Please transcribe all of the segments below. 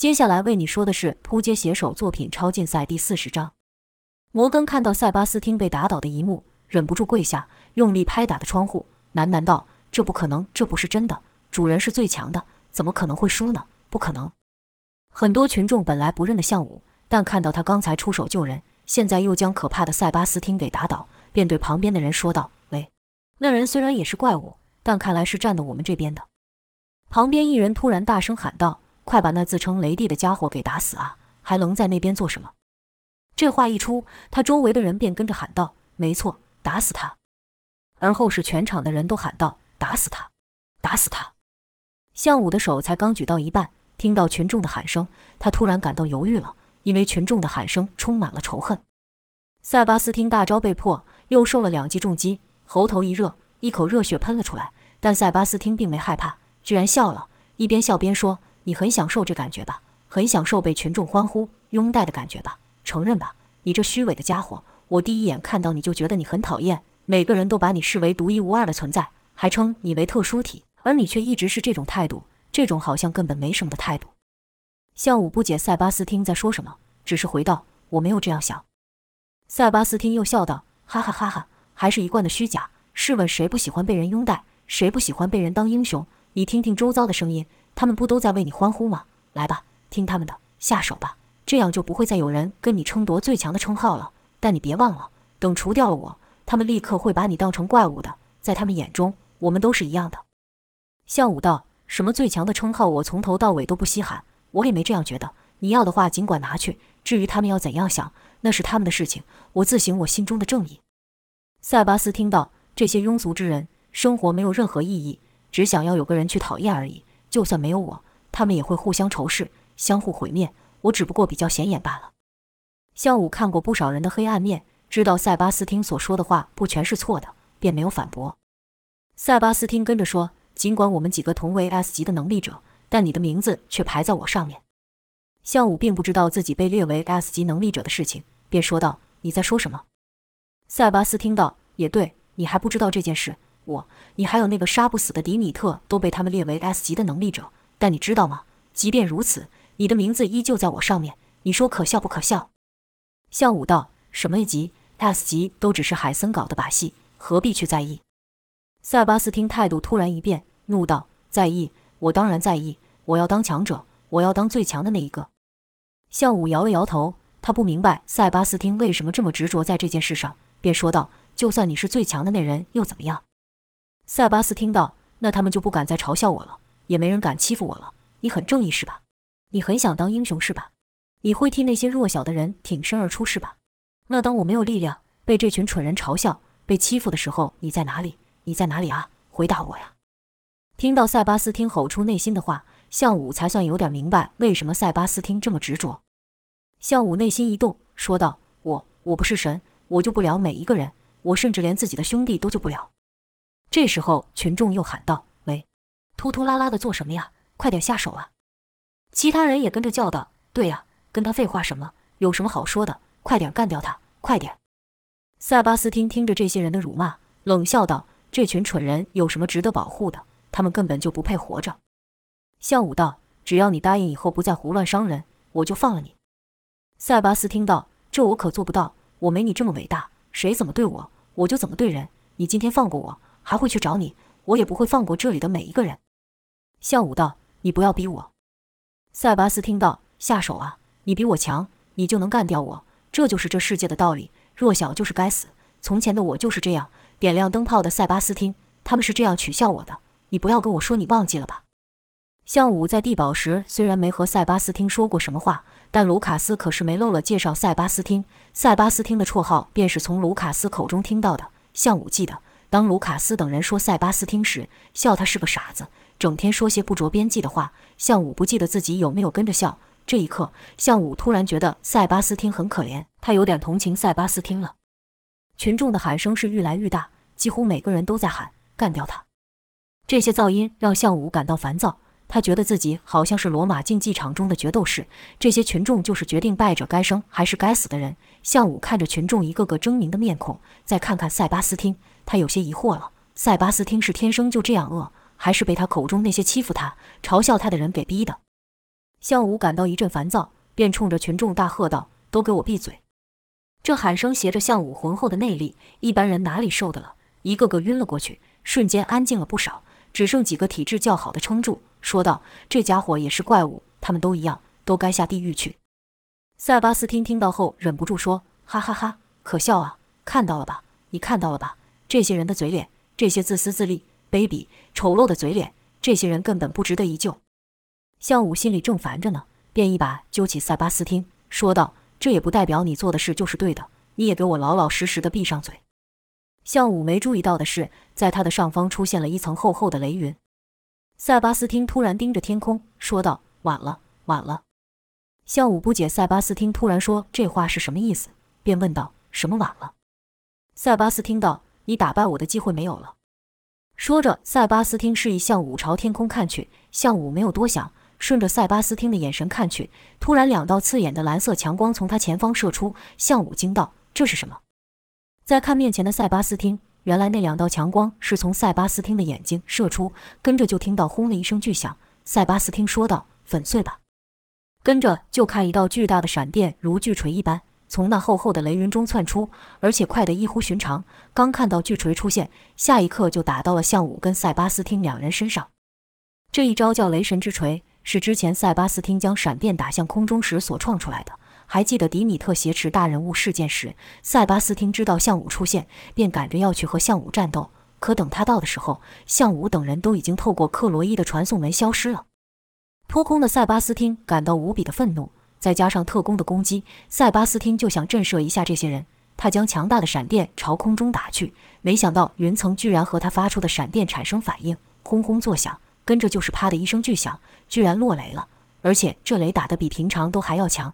接下来为你说的是扑街写手作品超竞赛第四十章。摩根看到塞巴斯汀被打倒的一幕，忍不住跪下，用力拍打的窗户，喃喃道：“这不可能，这不是真的。主人是最强的，怎么可能会输呢？不可能！”很多群众本来不认得项武，但看到他刚才出手救人，现在又将可怕的塞巴斯汀给打倒，便对旁边的人说道：“喂，那人虽然也是怪物，但看来是站的我们这边的。”旁边一人突然大声喊道：“快把那自称雷帝的家伙给打死啊！还愣在那边做什么？”这话一出，他周围的人便跟着喊道：“没错，打死他！”而后是全场的人都喊道：“打死他，打死他！”项武的手才刚举到一半，听到群众的喊声，他突然感到犹豫了，因为群众的喊声充满了仇恨。塞巴斯汀大招被破，又受了两记重击，喉头一热，一口热血喷了出来，但塞巴斯汀并没害怕。居然笑了，一边笑边说：“你很享受这感觉吧？很享受被群众欢呼拥戴的感觉吧？承认吧，你这虚伪的家伙！我第一眼看到你就觉得你很讨厌，每个人都把你视为独一无二的存在，还称你为特殊体，而你却一直是这种态度，这种好像根本没什么的态度。”向武不解塞巴斯汀在说什么，只是回道：“我没有这样想。”塞巴斯汀又笑道：“哈哈哈哈，还是一贯的虚假。试问谁不喜欢被人拥戴？谁不喜欢被人当英雄？”你听听周遭的声音，他们不都在为你欢呼吗？来吧，听他们的，下手吧，这样就不会再有人跟你争夺最强的称号了。但你别忘了，等除掉了我，他们立刻会把你当成怪物的。在他们眼中，我们都是一样的。像武道，什么最强的称号，我从头到尾都不稀罕，我也没这样觉得。你要的话，尽管拿去。至于他们要怎样想，那是他们的事情，我自行我心中的正义。塞巴斯听到这些庸俗之人，生活没有任何意义。只想要有个人去讨厌而已，就算没有我，他们也会互相仇视，相互毁灭。我只不过比较显眼罢了。向武看过不少人的黑暗面，知道塞巴斯汀所说的话不全是错的，便没有反驳。塞巴斯汀跟着说：“尽管我们几个同为 S 级的能力者，但你的名字却排在我上面。”向武并不知道自己被列为 S 级能力者的事情，便说道：“你在说什么？”塞巴斯听到，也对你还不知道这件事。我，你还有那个杀不死的迪米特都被他们列为 S 级的能力者，但你知道吗？即便如此，你的名字依旧在我上面。你说可笑不可笑？向武道，什么一级、S 级都只是海森搞的把戏，何必去在意？塞巴斯汀态度突然一变，怒道：“在意？我当然在意！我要当强者，我要当最强的那一个。”向武摇了摇头，他不明白塞巴斯汀为什么这么执着在这件事上，便说道：“就算你是最强的那人，又怎么样？”塞巴斯听到，那他们就不敢再嘲笑我了，也没人敢欺负我了。你很正义是吧？你很想当英雄是吧？你会替那些弱小的人挺身而出是吧？那当我没有力量，被这群蠢人嘲笑、被欺负的时候，你在哪里？你在哪里啊？回答我呀！听到塞巴斯汀吼出内心的话，向武才算有点明白为什么塞巴斯汀这么执着。向武内心一动，说道：“我我不是神，我救不了每一个人，我甚至连自己的兄弟都救不了。”这时候，群众又喊道：“喂，拖拖拉拉的做什么呀？快点下手啊！”其他人也跟着叫道：“对呀，跟他废话什么？有什么好说的？快点干掉他！快点！”塞巴斯汀听着这些人的辱骂，冷笑道：“这群蠢人有什么值得保护的？他们根本就不配活着。”向武道：“只要你答应以后不再胡乱伤人，我就放了你。”塞巴斯汀道：“这我可做不到，我没你这么伟大。谁怎么对我，我就怎么对人。你今天放过我。”还会去找你，我也不会放过这里的每一个人。向武道，你不要逼我。塞巴斯听到，下手啊！你比我强，你就能干掉我。这就是这世界的道理，弱小就是该死。从前的我就是这样。点亮灯泡的塞巴斯汀，他们是这样取笑我的。你不要跟我说你忘记了吧？向武在地堡时虽然没和塞巴斯汀说过什么话，但卢卡斯可是没漏了介绍塞巴斯汀。塞巴斯汀的绰号便是从卢卡斯口中听到的。向武记得。当卢卡斯等人说塞巴斯汀时，笑他是个傻子，整天说些不着边际的话。向武不记得自己有没有跟着笑。这一刻，向武突然觉得塞巴斯汀很可怜，他有点同情塞巴斯汀了。群众的喊声是愈来愈大，几乎每个人都在喊干掉他。这些噪音让向武感到烦躁，他觉得自己好像是罗马竞技场中的决斗士，这些群众就是决定败者该生还是该死的人。向武看着群众一个个狰狞的面孔，再看看塞巴斯汀。他有些疑惑了：塞巴斯汀是天生就这样恶，还是被他口中那些欺负他、嘲笑他的人给逼的？项武感到一阵烦躁，便冲着群众大喝道：“都给我闭嘴！”这喊声携着项武浑厚的内力，一般人哪里受得了？一个个晕了过去，瞬间安静了不少，只剩几个体质较好的撑住，说道：“这家伙也是怪物，他们都一样，都该下地狱去。”塞巴斯汀听到后忍不住说：“哈哈哈，可笑啊！看到了吧？你看到了吧？这些人的嘴脸，这些自私自利、卑鄙、丑陋的嘴脸，这些人根本不值得一救。”项武心里正烦着呢，便一把揪起塞巴斯汀，说道：“这也不代表你做的事就是对的，你也给我老老实实的闭上嘴。”项武没注意到的是，在他的上方出现了一层厚厚的雷云。塞巴斯汀突然盯着天空，说道：“晚了，晚了。”项武不解塞巴斯汀突然说这话是什么意思，便问道：“什么晚了？”塞巴斯汀道：“你打败我的机会没有了。”说着，塞巴斯汀示意向武朝天空看去。向武没有多想。顺着塞巴斯汀的眼神看去，突然两道刺眼的蓝色强光从他前方射出。向武惊道：“这是什么？”再看面前的塞巴斯汀，原来那两道强光是从塞巴斯汀的眼睛射出，跟着就听到轰的一声巨响。塞巴斯汀说道：“粉碎吧！”跟着就看一道巨大的闪电如巨锤一般从那厚厚的雷云中窜出，而且快得异乎寻常。刚看到巨锤出现，下一刻就打到了向武跟塞巴斯汀两人身上。这一招叫雷神之锤。是之前塞巴斯汀将闪电打向空中时所创出来的。还记得迪米特挟持大人物事件时，塞巴斯汀知道项武出现，便赶着要去和项武战斗。可等他到的时候，项武等人都已经透过克罗伊的传送门消失了。扑空的塞巴斯汀感到无比的愤怒，再加上特工的攻击，塞巴斯汀就想震慑一下这些人。他将强大的闪电朝空中打去，没想到云层居然和他发出的闪电产生反应，轰轰作响。跟着就是啪的一声巨响，居然落雷了，而且这雷打得比平常都还要强。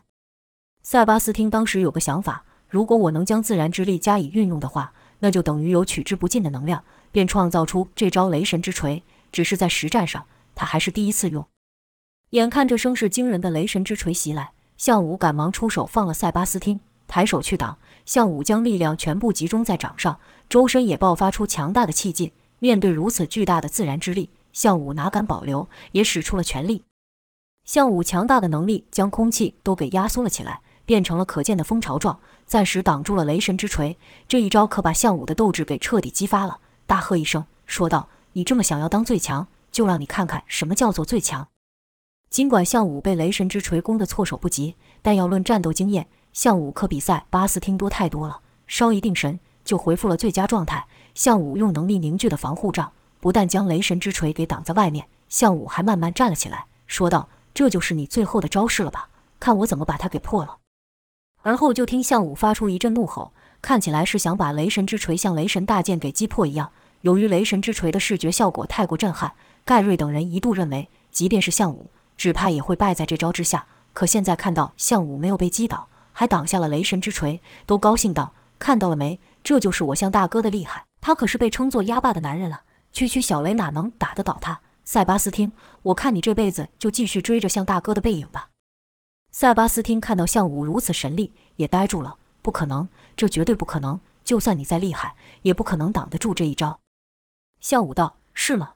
塞巴斯汀当时有个想法，如果我能将自然之力加以运用的话，那就等于有取之不尽的能量，便创造出这招雷神之锤。只是在实战上，他还是第一次用。眼看着声势惊人的雷神之锤袭来，项武赶忙出手放了塞巴斯汀，抬手去挡。项武将力量全部集中在掌上，周身也爆发出强大的气劲。面对如此巨大的自然之力，项武哪敢保留，也使出了全力。项武强大的能力将空气都给压缩了起来，变成了可见的蜂巢状，暂时挡住了雷神之锤。这一招可把项武的斗志给彻底激发了，大喝一声，说道：“你这么想要当最强，就让你看看什么叫做最强。”尽管项武被雷神之锤攻得措手不及，但要论战斗经验，项武可比赛巴斯汀多太多了。稍一定神，就恢复了最佳状态。项武用能力凝聚的防护罩。不但将雷神之锤给挡在外面，项武还慢慢站了起来，说道：“这就是你最后的招式了吧？看我怎么把它给破了。”而后就听项武发出一阵怒吼，看起来是想把雷神之锤像雷神大剑给击破一样。由于雷神之锤的视觉效果太过震撼，盖瑞等人一度认为，即便是项武，只怕也会败在这招之下。可现在看到项武没有被击倒，还挡下了雷神之锤，都高兴道：“看到了没？这就是我向大哥的厉害。他可是被称作鸭爸的男人了。”区区小雷哪能打得倒他？塞巴斯汀，我看你这辈子就继续追着向大哥的背影吧。塞巴斯汀看到项武如此神力，也呆住了。不可能，这绝对不可能！就算你再厉害，也不可能挡得住这一招。项武道：“是吗？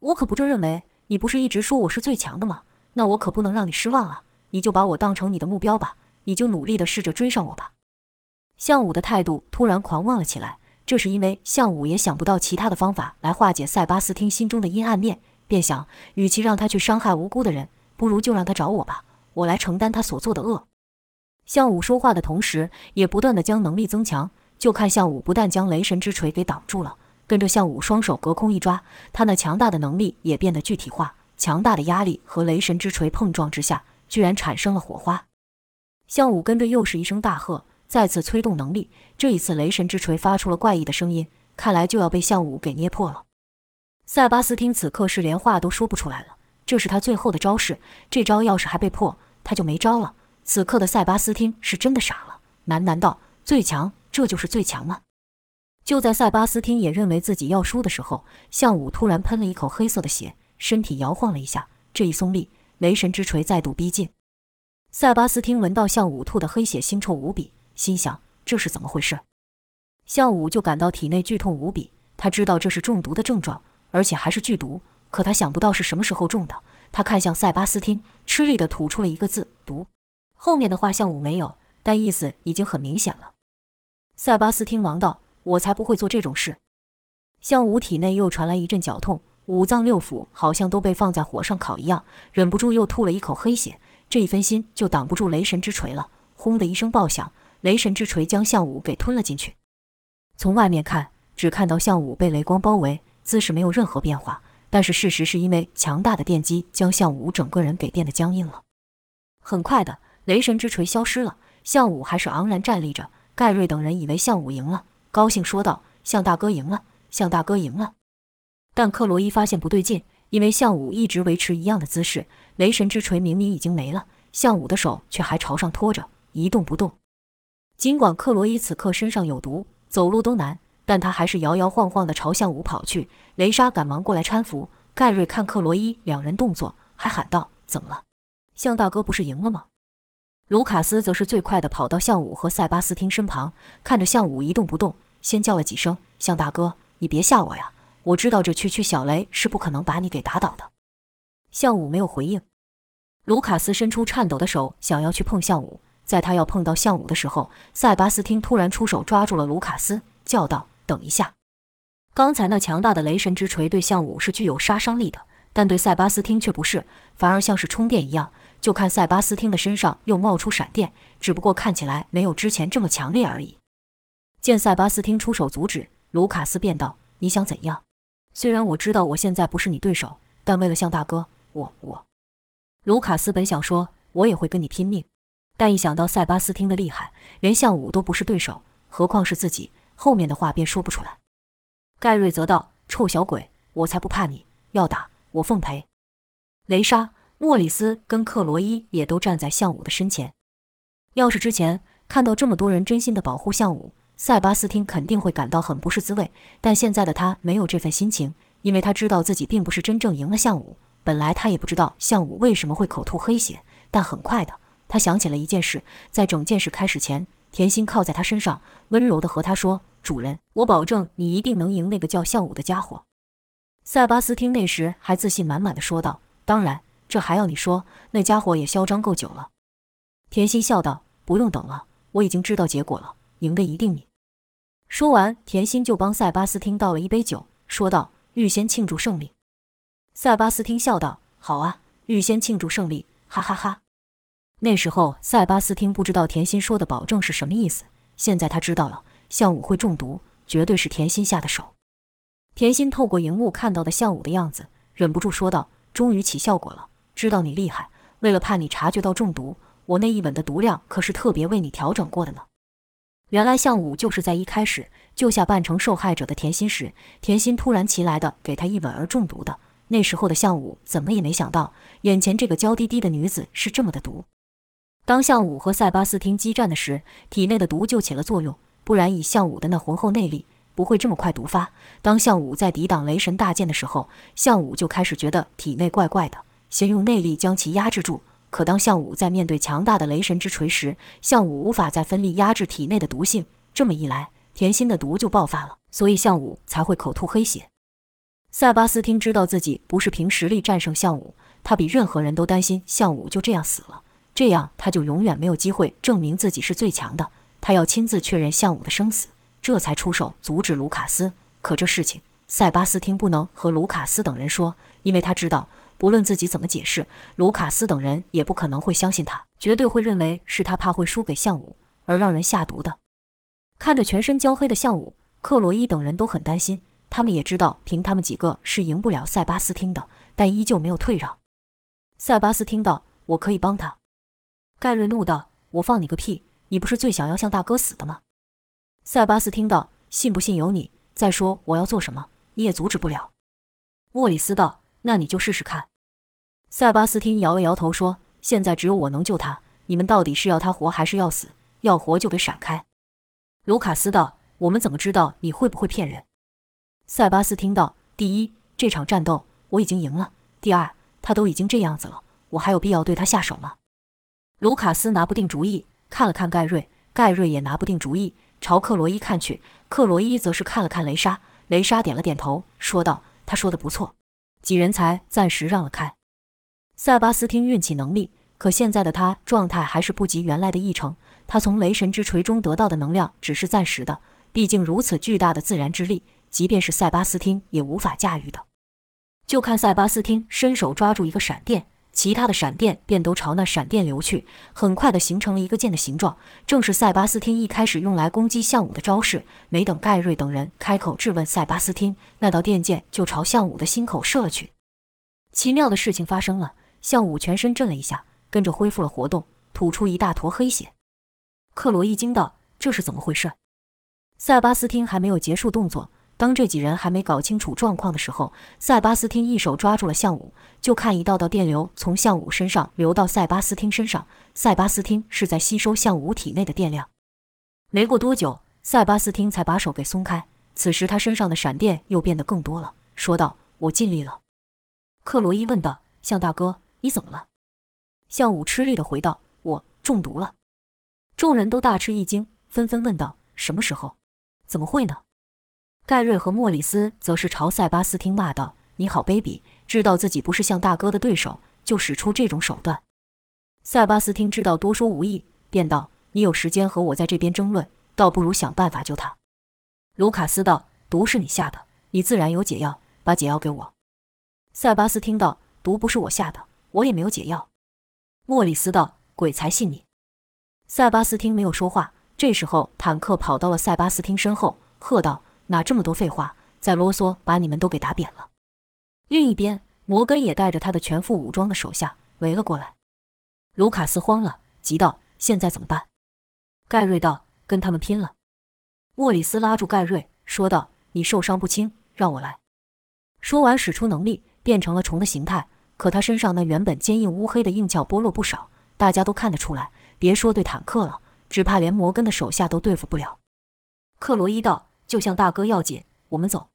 我可不这认为。你不是一直说我是最强的吗？那我可不能让你失望啊！你就把我当成你的目标吧，你就努力的试着追上我吧。”项武的态度突然狂妄了起来。这是因为项武也想不到其他的方法来化解塞巴斯汀心中的阴暗面，便想，与其让他去伤害无辜的人，不如就让他找我吧，我来承担他所做的恶。项武说话的同时，也不断的将能力增强。就看项武不但将雷神之锤给挡住了，跟着项武双手隔空一抓，他那强大的能力也变得具体化。强大的压力和雷神之锤碰撞之下，居然产生了火花。项武跟着又是一声大喝。再次催动能力，这一次雷神之锤发出了怪异的声音，看来就要被项武给捏破了。塞巴斯汀此刻是连话都说不出来了，这是他最后的招式，这招要是还被破，他就没招了。此刻的塞巴斯汀是真的傻了，喃喃道：“最强，这就是最强吗？”就在塞巴斯汀也认为自己要输的时候，项武突然喷了一口黑色的血，身体摇晃了一下，这一松力，雷神之锤再度逼近。塞巴斯汀闻到项武吐的黑血，腥臭无比。心想这是怎么回事？项武就感到体内剧痛无比，他知道这是中毒的症状，而且还是剧毒。可他想不到是什么时候中的，他看向塞巴斯汀，吃力地吐出了一个字：“毒。”后面的话项武没有，但意思已经很明显了。塞巴斯汀忙道：“我才不会做这种事。”项武体内又传来一阵绞痛，五脏六腑好像都被放在火上烤一样，忍不住又吐了一口黑血。这一分心就挡不住雷神之锤了。轰的一声爆响，雷神之锤将项武给吞了进去。从外面看，只看到项武被雷光包围，姿势没有任何变化。但是事实是因为强大的电击将项武整个人给电得僵硬了。很快的，雷神之锤消失了，项武还是昂然站立着。盖瑞等人以为项武赢了，高兴说道：“项大哥赢了，项大哥赢了。”但克罗伊发现不对劲，因为向武一直维持一样的姿势，雷神之锤明明已经没了，向武的手却还朝上托着，一动不动。尽管克罗伊此刻身上有毒，走路都难。但他还是摇摇晃晃地朝向武跑去，雷莎赶忙过来搀扶。盖瑞看克罗伊两人动作，还喊道：“怎么了？向大哥不是赢了吗？”卢卡斯则是最快地跑到向武和塞巴斯汀身旁，看着向武一动不动，先叫了几声：“向大哥，你别吓我呀！我知道这区区小雷是不可能把你给打倒的。”向武没有回应。卢卡斯伸出颤抖的手，想要去碰向武，在他要碰到向武的时候，塞巴斯汀突然出手抓住了卢卡斯，叫道。等一下，刚才那强大的雷神之锤对项武是具有杀伤力的，但对塞巴斯汀却不是，反而像是充电一样。就看塞巴斯汀的身上又冒出闪电，只不过看起来没有之前这么强烈而已。见塞巴斯汀出手阻止，卢卡斯便道：“你想怎样？虽然我知道我现在不是你对手，但为了向大哥，我我……”卢卡斯本想说：“我也会跟你拼命。”但一想到塞巴斯汀的厉害，连向武都不是对手，何况是自己。后面的话便说不出来。盖瑞则道：“臭小鬼，我才不怕你！要打，我奉陪。”雷莎、莫里斯跟克罗伊也都站在向武的身前。要是之前看到这么多人真心的保护向武，塞巴斯汀肯定会感到很不是滋味。但现在的他没有这份心情，因为他知道自己并不是真正赢了项武。本来他也不知道项武为什么会口吐黑血，但很快的，他想起了一件事：在整件事开始前。甜心靠在他身上，温柔地和他说：“主人，我保证你一定能赢那个叫项武的家伙。”塞巴斯汀那时还自信满满的说道：“当然，这还要你说？那家伙也嚣张够久了。”甜心笑道：“不用等了，我已经知道结果了，赢的一定你。”说完，甜心就帮塞巴斯汀倒了一杯酒，说道：“预先庆祝胜利。”塞巴斯汀笑道：“好啊，预先庆祝胜利，哈哈哈。”那时候，塞巴斯汀不知道甜心说的保证是什么意思。现在他知道了，项武会中毒，绝对是甜心下的手。甜心透过荧幕看到的项武的样子，忍不住说道：“终于起效果了，知道你厉害。为了怕你察觉到中毒，我那一吻的毒量可是特别为你调整过的呢。”原来项武就是在一开始救下扮成受害者的甜心时，甜心突然其来的给他一吻而中毒的。那时候的项武怎么也没想到，眼前这个娇滴滴的女子是这么的毒。当项武和塞巴斯汀激战的时，体内的毒就起了作用，不然以项武的那浑厚内力，不会这么快毒发。当项武在抵挡雷神大剑的时候，项武就开始觉得体内怪怪的，先用内力将其压制住。可当项武在面对强大的雷神之锤时，项武无法再分力压制体内的毒性，这么一来，甜心的毒就爆发了，所以项武才会口吐黑血。塞巴斯汀知道自己不是凭实力战胜项武，他比任何人都担心项武就这样死了。这样他就永远没有机会证明自己是最强的。他要亲自确认项武的生死，这才出手阻止卢卡斯。可这事情，塞巴斯汀不能和卢卡斯等人说，因为他知道，不论自己怎么解释，卢卡斯等人也不可能会相信他，绝对会认为是他怕会输给项武而让人下毒的。看着全身焦黑的项武，克罗伊等人都很担心。他们也知道，凭他们几个是赢不了塞巴斯汀的，但依旧没有退让。塞巴斯汀道：“我可以帮他。”盖瑞怒道：“我放你个屁！你不是最想要向大哥死的吗？”塞巴斯听到，信不信由你。再说我要做什么，你也阻止不了。莫里斯道：“那你就试试看。”塞巴斯汀摇了摇头说：“现在只有我能救他，你们到底是要他活还是要死？要活就给闪开。”卢卡斯道：“我们怎么知道你会不会骗人？”塞巴斯听到：“第一，这场战斗我已经赢了；第二，他都已经这样子了，我还有必要对他下手吗？”卢卡斯拿不定主意，看了看盖瑞，盖瑞也拿不定主意，朝克罗伊看去。克罗伊则是看了看雷莎，雷莎点了点头，说道：“他说的不错。”几人才暂时让了开。塞巴斯汀运气能力，可现在的他状态还是不及原来的一成。他从雷神之锤中得到的能量只是暂时的，毕竟如此巨大的自然之力，即便是塞巴斯汀也无法驾驭的。就看塞巴斯汀伸手抓住一个闪电。其他的闪电便都朝那闪电流去，很快的形成了一个剑的形状，正是塞巴斯汀一开始用来攻击项武的招式。没等盖瑞等人开口质问塞巴斯汀，那道电剑就朝项武的心口射了去。奇妙的事情发生了，项武全身震了一下，跟着恢复了活动，吐出一大坨黑血。克罗伊惊道：“这是怎么回事？”塞巴斯汀还没有结束动作。当这几人还没搞清楚状况的时候，塞巴斯汀一手抓住了项武，就看一道道电流从项武身上流到塞巴斯汀身上。塞巴斯汀是在吸收项武体内的电量。没过多久，塞巴斯汀才把手给松开。此时他身上的闪电又变得更多了，说道：“我尽力了。”克罗伊问道：“向大哥，你怎么了？”项武吃力地回道：“我中毒了。”众人都大吃一惊，纷纷问道：“什么时候？怎么会呢？”盖瑞和莫里斯则是朝塞巴斯汀骂道：“你好卑鄙！知道自己不是像大哥的对手，就使出这种手段。”塞巴斯汀知道多说无益，便道：“你有时间和我在这边争论，倒不如想办法救他。”卢卡斯道：“毒是你下的，你自然有解药，把解药给我。”塞巴斯汀道：“毒不是我下的，我也没有解药。”莫里斯道：“鬼才信你！”塞巴斯汀没有说话。这时候，坦克跑到了塞巴斯汀身后，喝道。哪这么多废话？再啰嗦，把你们都给打扁了。另一边，摩根也带着他的全副武装的手下围了过来。卢卡斯慌了，急道：“现在怎么办？”盖瑞道：“跟他们拼了！”莫里斯拉住盖瑞，说道：“你受伤不轻，让我来。”说完，使出能力，变成了虫的形态。可他身上那原本坚硬乌黑的硬壳剥落不少，大家都看得出来。别说对坦克了，只怕连摩根的手下都对付不了。克罗伊道。就向大哥要紧，我们走。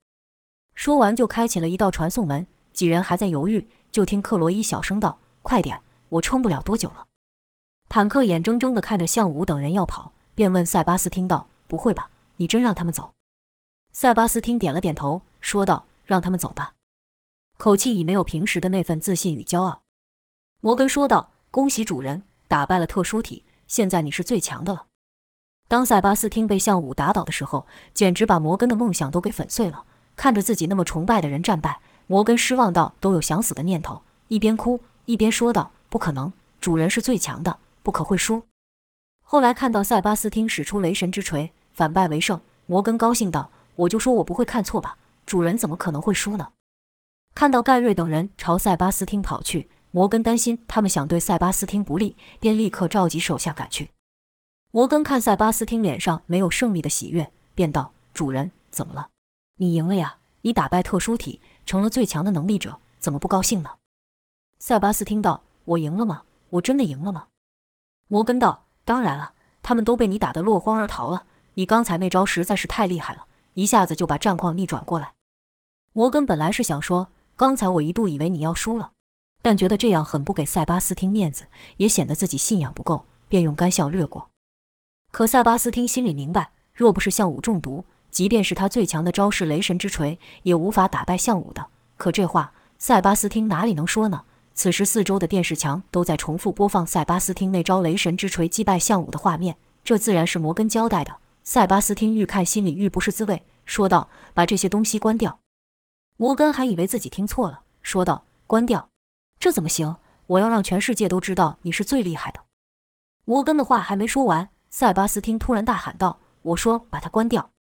说完就开启了一道传送门。几人还在犹豫，就听克罗伊小声道：“快点，我撑不了多久了。”坦克眼睁睁地看着向武等人要跑，便问塞巴斯汀道：“不会吧？你真让他们走？”塞巴斯汀点了点头，说道：“让他们走吧。”口气已没有平时的那份自信与骄傲。摩根说道：“恭喜主人，打败了特殊体，现在你是最强的了。”当塞巴斯汀被项武打倒的时候，简直把摩根的梦想都给粉碎了。看着自己那么崇拜的人战败，摩根失望到都有想死的念头，一边哭一边说道：“不可能，主人是最强的，不可会输。”后来看到塞巴斯汀使出雷神之锤，反败为胜，摩根高兴道：“我就说我不会看错吧，主人怎么可能会输呢？”看到盖瑞等人朝塞巴斯汀跑去，摩根担心他们想对塞巴斯汀不利，便立刻召集手下赶去。摩根看塞巴斯汀脸上没有胜利的喜悦，便道：“主人，怎么了？你赢了呀！你打败特殊体，成了最强的能力者，怎么不高兴呢？”塞巴斯汀道：“我赢了吗？我真的赢了吗？”摩根道：“当然了，他们都被你打得落荒而逃了。你刚才那招实在是太厉害了，一下子就把战况逆转过来。”摩根本来是想说：“刚才我一度以为你要输了，但觉得这样很不给塞巴斯汀面子，也显得自己信仰不够，便用干笑略过。”可塞巴斯汀心里明白，若不是项武中毒，即便是他最强的招式雷神之锤，也无法打败项武的。可这话，塞巴斯汀哪里能说呢？此时四周的电视墙都在重复播放塞巴斯汀那招雷神之锤击败项武的画面，这自然是摩根交代的。塞巴斯汀愈看心里愈不是滋味，说道：“把这些东西关掉。”摩根还以为自己听错了，说道：“关掉？这怎么行？我要让全世界都知道你是最厉害的。”摩根的话还没说完。塞巴斯汀突然大喊道：“我说，把它关掉！”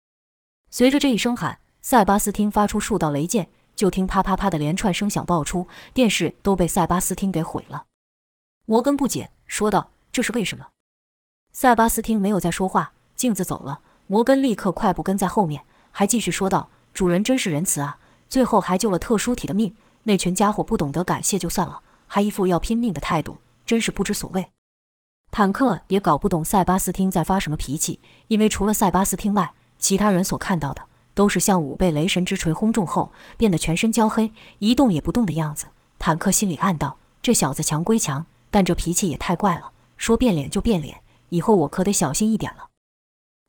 随着这一声喊，塞巴斯汀发出数道雷箭，就听啪啪啪的连串声响爆出，电视都被塞巴斯汀给毁了。摩根不解说道：“这是为什么？”塞巴斯汀没有再说话，镜子走了。摩根立刻快步跟在后面，还继续说道：“主人真是仁慈啊，最后还救了特殊体的命。那群家伙不懂得感谢就算了，还一副要拼命的态度，真是不知所谓。”坦克也搞不懂塞巴斯汀在发什么脾气，因为除了塞巴斯汀外，其他人所看到的都是项武被雷神之锤轰中后变得全身焦黑、一动也不动的样子。坦克心里暗道：这小子强归强，但这脾气也太怪了，说变脸就变脸，以后我可得小心一点了。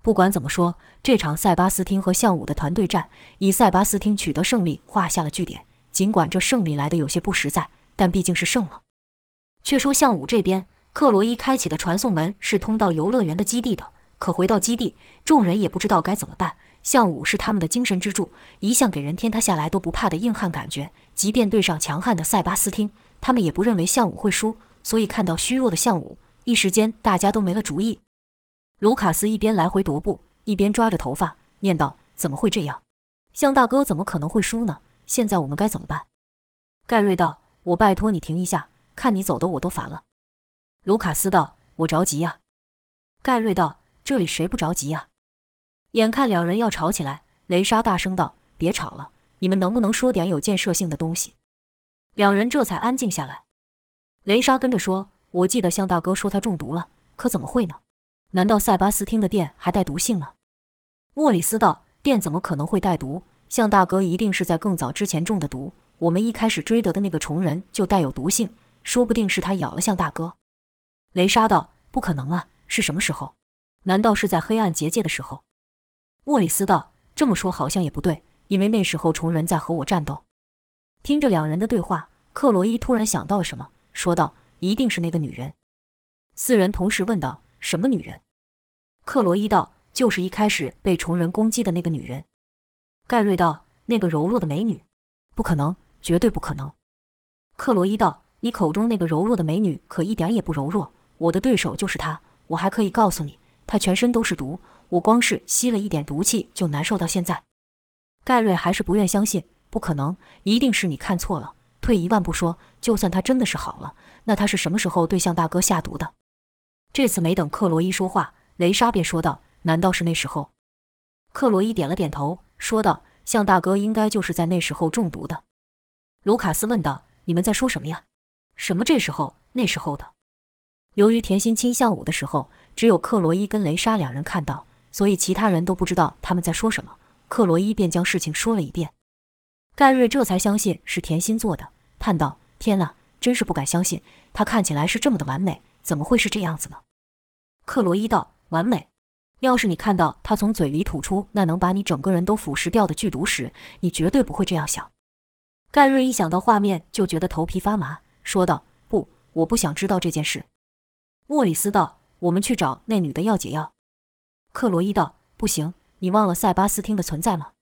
不管怎么说，这场塞巴斯汀和项武的团队战，以塞巴斯汀取得胜利画下了句点。尽管这胜利来的有些不实在，但毕竟是胜了。却说向武这边，克罗伊开启的传送门是通到游乐园的基地的。可回到基地，众人也不知道该怎么办。向武是他们的精神支柱，一向给人天塌下来都不怕的硬汉感觉。即便对上强悍的塞巴斯汀，他们也不认为向武会输。所以看到虚弱的向武，一时间大家都没了主意。卢卡斯一边来回踱步，一边抓着头发念道：“怎么会这样？向大哥怎么可能会输呢？现在我们该怎么办？”盖瑞道：“我拜托你停一下，看你走的我都烦了。”卢卡斯道：“我着急呀。”盖瑞道：“这里谁不着急呀？”眼看两人要吵起来，雷莎大声道：“别吵了，你们能不能说点有建设性的东西？”两人这才安静下来。雷莎跟着说：“我记得向大哥说他中毒了，可怎么会呢？难道塞巴斯汀的电还带毒性呢？”莫里斯道：“电怎么可能会带毒？向大哥一定是在更早之前中的毒。我们一开始追得的那个虫人就带有毒性，说不定是他咬了向大哥。”雷莎道：“不可能啊！是什么时候？难道是在黑暗结界的时候？”莫里斯道：“这么说好像也不对，因为那时候虫人在和我战斗。”听着两人的对话，克罗伊突然想到了什么，说道：“一定是那个女人。”四人同时问道：“什么女人？”克罗伊道：“就是一开始被虫人攻击的那个女人。”盖瑞道：“那个柔弱的美女？不可能，绝对不可能。”克罗伊道：“你口中那个柔弱的美女可一点也不柔弱。”我的对手就是他，我还可以告诉你，他全身都是毒，我光是吸了一点毒气就难受到现在。盖瑞还是不愿相信，不可能，一定是你看错了。退一万步说，就算他真的是好了，那他是什么时候对向大哥下毒的？这次没等克罗伊说话，雷莎便说道：“难道是那时候？”克罗伊点了点头，说道：“向大哥应该就是在那时候中毒的。”卢卡斯问道：“你们在说什么呀？什么这时候那时候的？”由于甜心亲向武的时候，只有克罗伊跟雷莎两人看到，所以其他人都不知道他们在说什么。克罗伊便将事情说了一遍，盖瑞这才相信是甜心做的，叹道：“天哪，真是不敢相信，她看起来是这么的完美，怎么会是这样子呢？”克罗伊道：“完美？要是你看到她从嘴里吐出那能把你整个人都腐蚀掉的剧毒时，你绝对不会这样想。”盖瑞一想到画面就觉得头皮发麻，说道：“不，我不想知道这件事。”莫里斯道：“我们去找那女的要解药。”克罗伊道：“不行，你忘了塞巴斯汀的存在吗？”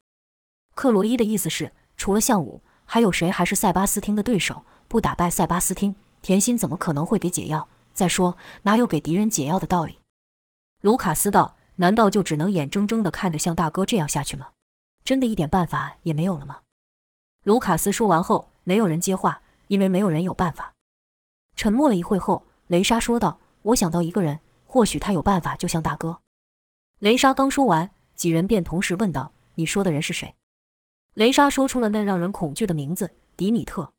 克罗伊的意思是，除了向武，还有谁还是塞巴斯汀的对手？不打败塞巴斯汀，甜心怎么可能会给解药？再说，哪有给敌人解药的道理？卢卡斯道：“难道就只能眼睁睁地看着向大哥这样下去吗？真的一点办法也没有了吗？”卢卡斯说完后，没有人接话，因为没有人有办法。沉默了一会后，雷莎说道。我想到一个人，或许他有办法救向大哥。雷莎刚说完，几人便同时问道：“你说的人是谁？”雷莎说出了那让人恐惧的名字——迪米特。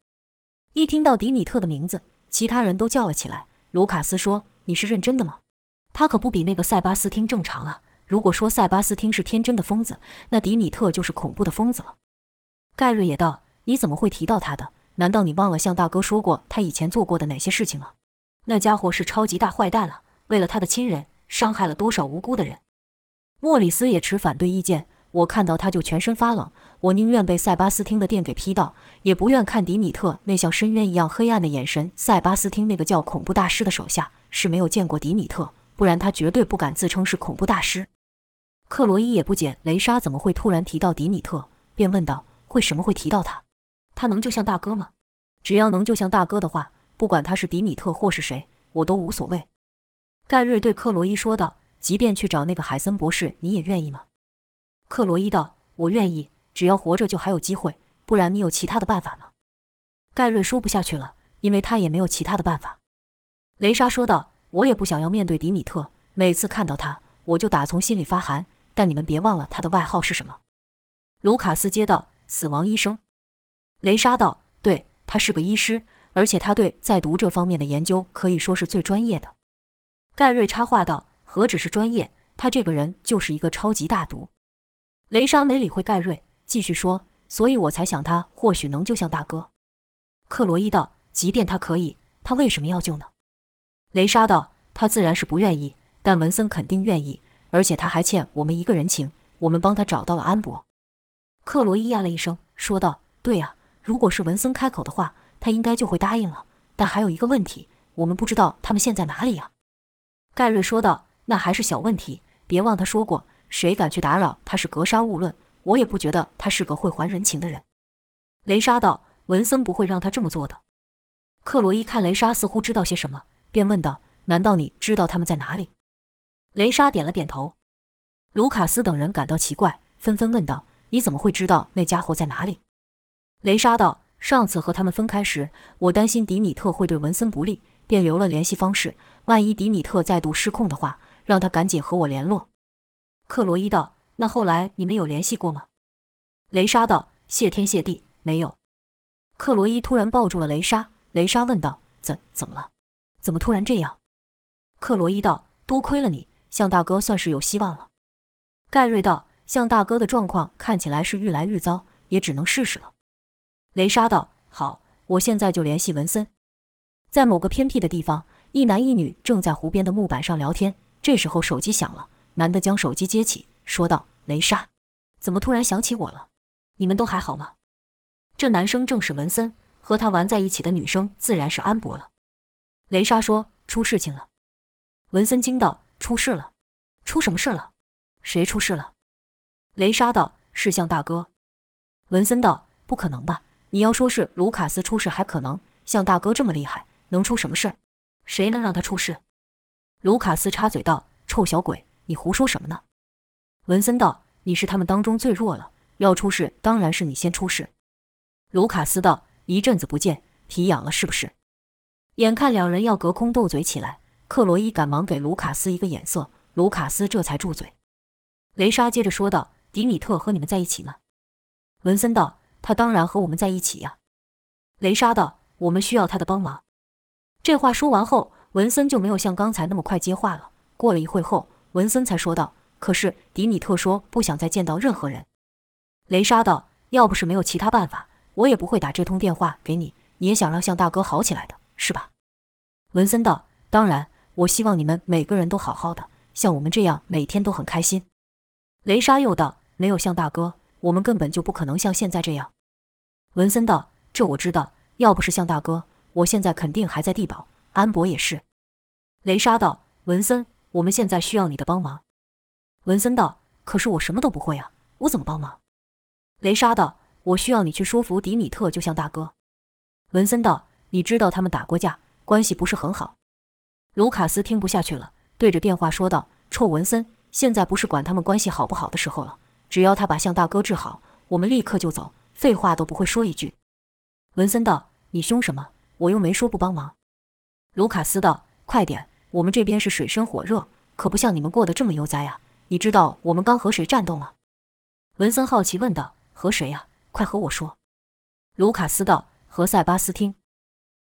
一听到迪米特的名字，其他人都叫了起来。卢卡斯说：“你是认真的吗？他可不比那个塞巴斯汀正常啊！如果说塞巴斯汀是天真的疯子，那迪米特就是恐怖的疯子了。”盖瑞也道：“你怎么会提到他的？难道你忘了向大哥说过他以前做过的哪些事情了？”那家伙是超级大坏蛋了，为了他的亲人，伤害了多少无辜的人。莫里斯也持反对意见。我看到他就全身发冷，我宁愿被塞巴斯汀的电给劈到，也不愿看迪米特那像深渊一样黑暗的眼神。塞巴斯汀那个叫恐怖大师的手下是没有见过迪米特，不然他绝对不敢自称是恐怖大师。克罗伊也不解雷莎怎么会突然提到迪米特，便问道：“为什么会提到他？他能救向大哥吗？只要能救向大哥的话。”不管他是迪米特或是谁，我都无所谓。”盖瑞对克罗伊说道，“即便去找那个海森博士，你也愿意吗？”克罗伊道：“我愿意，只要活着就还有机会。不然你有其他的办法吗？”盖瑞说不下去了，因为他也没有其他的办法。雷莎说道：“我也不想要面对迪米特，每次看到他，我就打从心里发寒。但你们别忘了他的外号是什么。”卢卡斯接道：“死亡医生。”雷莎道：“对，他是个医师。”而且他对在毒这方面的研究可以说是最专业的。盖瑞插话道：“何止是专业，他这个人就是一个超级大毒。”雷莎没理会盖瑞，继续说：“所以我才想他或许能救向大哥。”克罗伊道：“即便他可以，他为什么要救呢？”雷莎道：“他自然是不愿意，但文森肯定愿意，而且他还欠我们一个人情，我们帮他找到了安博。”克罗伊呀了一声，说道：“对呀，如果是文森开口的话。”他应该就会答应了，但还有一个问题，我们不知道他们现在哪里呀。”盖瑞说道：“那还是小问题，别忘他说过，谁敢去打扰他是格杀勿论。我也不觉得他是个会还人情的人。”雷莎道：“文森不会让他这么做的。”克罗伊看雷莎似乎知道些什么，便问道：“难道你知道他们在哪里？”雷莎点了点头。卢卡斯等人感到奇怪，纷纷问道：“你怎么会知道那家伙在哪里？”雷莎道：“上次和他们分开时，我担心迪米特会对文森不利，便留了联系方式。万一迪米特再度失控的话，让他赶紧和我联络。”克罗伊道：“那后来你们有联系过吗？”雷莎道：“谢天谢地，没有。”克罗伊突然抱住了雷莎。雷莎问道：“怎怎么了？怎么突然这样？”克罗伊道：“多亏了你，向大哥算是有希望了。”盖瑞道：“向大哥的状况看起来是愈来愈糟，也只能试试了。”雷莎道：“好，我现在就联系文森。”在某个偏僻的地方，一男一女正在湖边的木板上聊天。这时候手机响了，男的将手机接起，说道：“雷莎，怎么突然想起我了？你们都还好吗？”这男生正是文森。和他玩在一起的女生自然是安博了。雷莎说：“出事情了。”文森惊道：“出事了？出什么事了？谁出事了？”雷莎道：“是向大哥。”文森道：“不可能吧？你要说是卢卡斯出事还可能，像大哥这么厉害，能出什么事儿？谁能让他出事？”卢卡斯插嘴道：“臭小鬼，你胡说什么呢？”文森道：“你是他们当中最弱了，要出事当然是你先出事。”卢卡斯道。一阵子不见，皮痒了是不是？眼看两人要隔空斗嘴起来，克罗伊赶忙给卢卡斯一个眼色，卢卡斯这才住嘴。雷莎接着说道：“迪米特和你们在一起呢？”文森道：“他当然和我们在一起呀。”雷莎道：“我们需要他的帮忙。”这话说完后，文森就没有像刚才那么快接话了。过了一会后，文森才说道：“可是迪米特说不想再见到任何人。”雷莎道：“要不是没有其他办法。”我也不会打这通电话给你。你也想让向大哥好起来的是吧？文森道：“当然，我希望你们每个人都好好的，像我们这样每天都很开心。”雷莎又道：“没有向大哥，我们根本就不可能像现在这样。”文森道：“这我知道，要不是向大哥，我现在肯定还在地堡。安博也是。”雷莎道：“文森，我们现在需要你的帮忙。”文森道：“可是我什么都不会啊，我怎么帮忙？”雷莎道。我需要你去说服迪米特，就像大哥。文森道：“你知道他们打过架，关系不是很好。”卢卡斯听不下去了，对着电话说道：“臭文森，现在不是管他们关系好不好的时候了。只要他把向大哥治好，我们立刻就走，废话都不会说一句。”文森道：“你凶什么？我又没说不帮忙。”卢卡斯道：“快点，我们这边是水深火热，可不像你们过得这么悠哉啊！你知道我们刚和谁战斗吗？”文森好奇问道：“和谁呀？”快和我说，卢卡斯道和塞巴斯汀。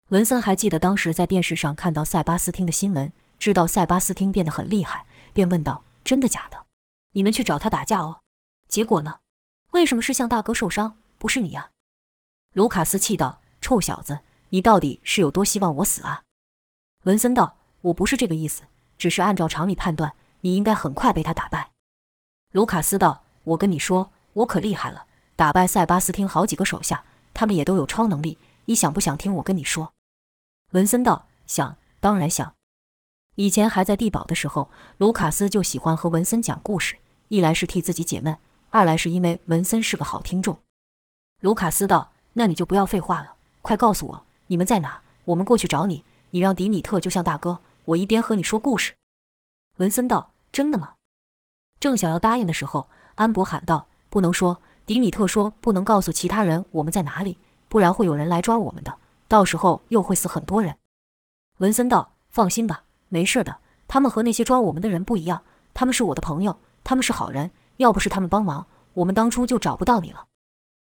文森还记得当时在电视上看到塞巴斯汀的新闻，知道塞巴斯汀变得很厉害，便问道：“真的假的？你们去找他打架哦？结果呢？为什么是向大哥受伤，不是你呀？”卢卡斯气道：“臭小子，你到底是有多希望我死啊？”文森道：“我不是这个意思，只是按照常理判断，你应该很快被他打败。”卢卡斯道：“我跟你说，我可厉害了。”打败塞巴斯汀好几个手下，他们也都有超能力。你想不想听我跟你说？文森道：“想，当然想。”以前还在地堡的时候，卢卡斯就喜欢和文森讲故事，一来是替自己解闷，二来是因为文森是个好听众。卢卡斯道：“那你就不要废话了，快告诉我你们在哪，我们过去找你。你让迪米特就像大哥，我一边和你说故事。”文森道：“真的吗？”正想要答应的时候，安博喊道：“不能说。”迪米特说：“不能告诉其他人我们在哪里，不然会有人来抓我们的，到时候又会死很多人。”文森道：“放心吧，没事的。他们和那些抓我们的人不一样，他们是我的朋友，他们是好人。要不是他们帮忙，我们当初就找不到你了。”